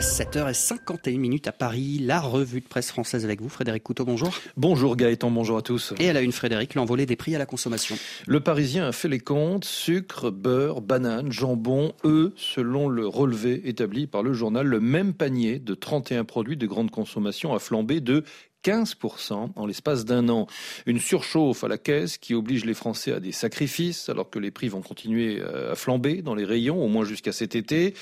7h51 minutes à Paris, la revue de presse française avec vous. Frédéric Couteau, bonjour. Bonjour Gaëtan, bonjour à tous. Et à la une, Frédéric, l'envolée des prix à la consommation. Le Parisien a fait les comptes. Sucre, beurre, banane, jambon, eux, selon le relevé établi par le journal, le même panier de 31 produits de grande consommation a flambé de 15% en l'espace d'un an. Une surchauffe à la caisse qui oblige les Français à des sacrifices alors que les prix vont continuer euh, à flamber dans les rayons, au moins jusqu'à cet été.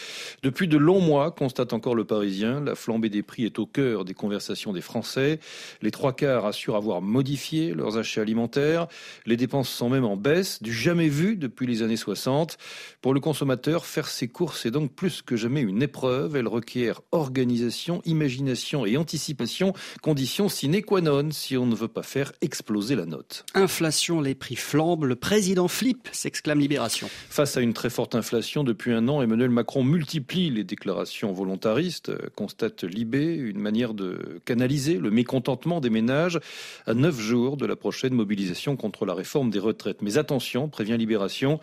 Depuis de longs mois, constate encore le Parisien, la flambée des prix est au cœur des conversations des Français. Les trois quarts assurent avoir modifié leurs achats alimentaires. Les dépenses sont même en baisse, du jamais vu depuis les années 60. Pour le consommateur, faire ses courses est donc plus que jamais une épreuve. Elle requiert organisation, imagination et anticipation, conditions sine qua non si on ne veut pas faire exploser la note. Inflation, les prix flambent, le président flippe, s'exclame Libération. Face à une très forte inflation depuis un an, Emmanuel Macron multiplie les déclarations volontaristes, constate Libé, une manière de canaliser le mécontentement des ménages à neuf jours de la prochaine mobilisation contre la réforme des retraites. Mais attention, prévient Libération,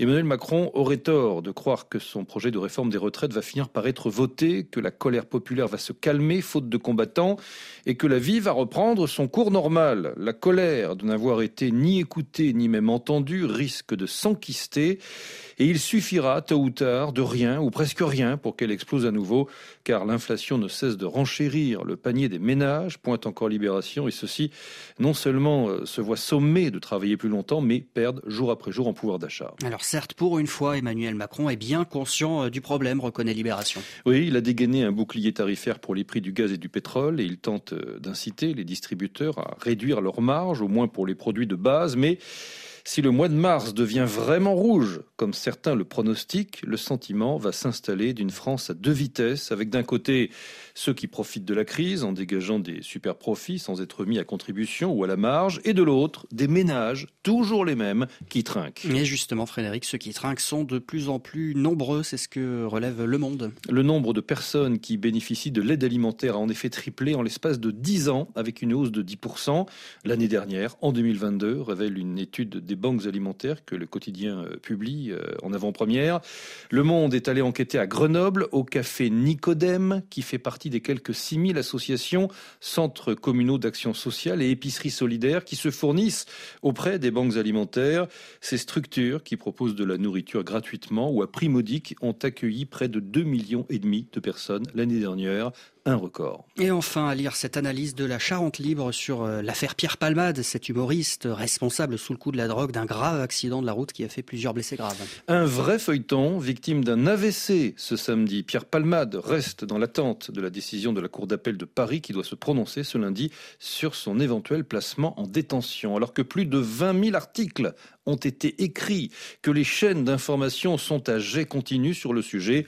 Emmanuel Macron aurait tort de croire que son projet de réforme des retraites va finir par être voté, que la colère populaire va se calmer faute de combattants et que la vie va reprendre son cours normal. La colère de n'avoir été ni écoutée ni même entendue risque de s'enquister et il suffira tôt ou tard de rien ou presque rien pour qu'elle explose à nouveau car l'inflation ne cesse de renchérir le panier des ménages, pointe encore Libération et ceux-ci non seulement euh, se voient sommés de travailler plus longtemps mais perdent jour après jour en pouvoir d'achat. Certes, pour une fois, Emmanuel Macron est bien conscient euh, du problème, reconnaît Libération. Oui, il a dégainé un bouclier tarifaire pour les prix du gaz et du pétrole et il tente euh, d'inciter les distributeurs à réduire leurs marges, au moins pour les produits de base, mais si le mois de mars devient vraiment rouge, comme certains le pronostiquent, le sentiment va s'installer d'une France à deux vitesses, avec d'un côté ceux qui profitent de la crise en dégageant des super profits sans être mis à contribution ou à la marge, et de l'autre des ménages, toujours les mêmes, qui trinquent. Et justement, Frédéric, ceux qui trinquent sont de plus en plus nombreux, c'est ce que relève Le Monde. Le nombre de personnes qui bénéficient de l'aide alimentaire a en effet triplé en l'espace de 10 ans, avec une hausse de 10%. L'année dernière, en 2022, révèle une étude des banques alimentaires que le quotidien euh, publie euh, en avant-première. Le Monde est allé enquêter à Grenoble, au café Nicodème, qui fait partie des quelques 6000 associations, centres communaux d'action sociale et épiceries solidaires qui se fournissent auprès des banques alimentaires. Ces structures qui proposent de la nourriture gratuitement ou à prix modique ont accueilli près de 2 millions et demi de personnes l'année dernière un record. Et enfin, à lire cette analyse de la Charente Libre sur euh, l'affaire Pierre Palmade, cet humoriste responsable sous le coup de la drogue d'un grave accident de la route qui a fait plusieurs blessés graves. Un vrai feuilleton, victime d'un AVC ce samedi. Pierre Palmade reste dans l'attente de la décision de la Cour d'appel de Paris qui doit se prononcer ce lundi sur son éventuel placement en détention. Alors que plus de 20 000 articles ont été écrits, que les chaînes d'information sont à jet continu sur le sujet,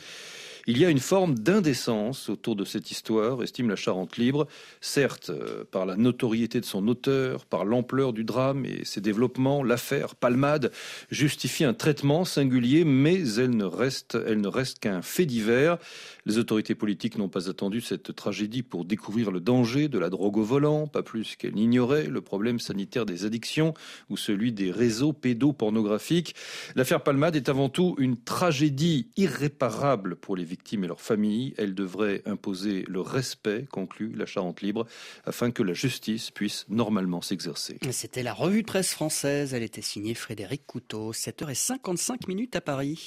il y a une forme d'indécence autour de cette histoire, estime la Charente Libre, certes euh, par la notoriété de son auteur, par l'ampleur du drame et ses développements, l'affaire Palmade justifie un traitement singulier, mais elle ne reste, elle ne reste qu'un fait divers. Les autorités politiques n'ont pas attendu cette tragédie pour découvrir le danger de la drogue au volant, pas plus qu'elles n'ignoraient le problème sanitaire des addictions ou celui des réseaux pédopornographiques. L'affaire Palmade est avant tout une tragédie irréparable pour les et leurs familles. Elle devrait imposer le respect, conclut la Charente Libre, afin que la justice puisse normalement s'exercer. C'était la revue de presse française. Elle était signée Frédéric Couteau. 7h55 minutes à Paris.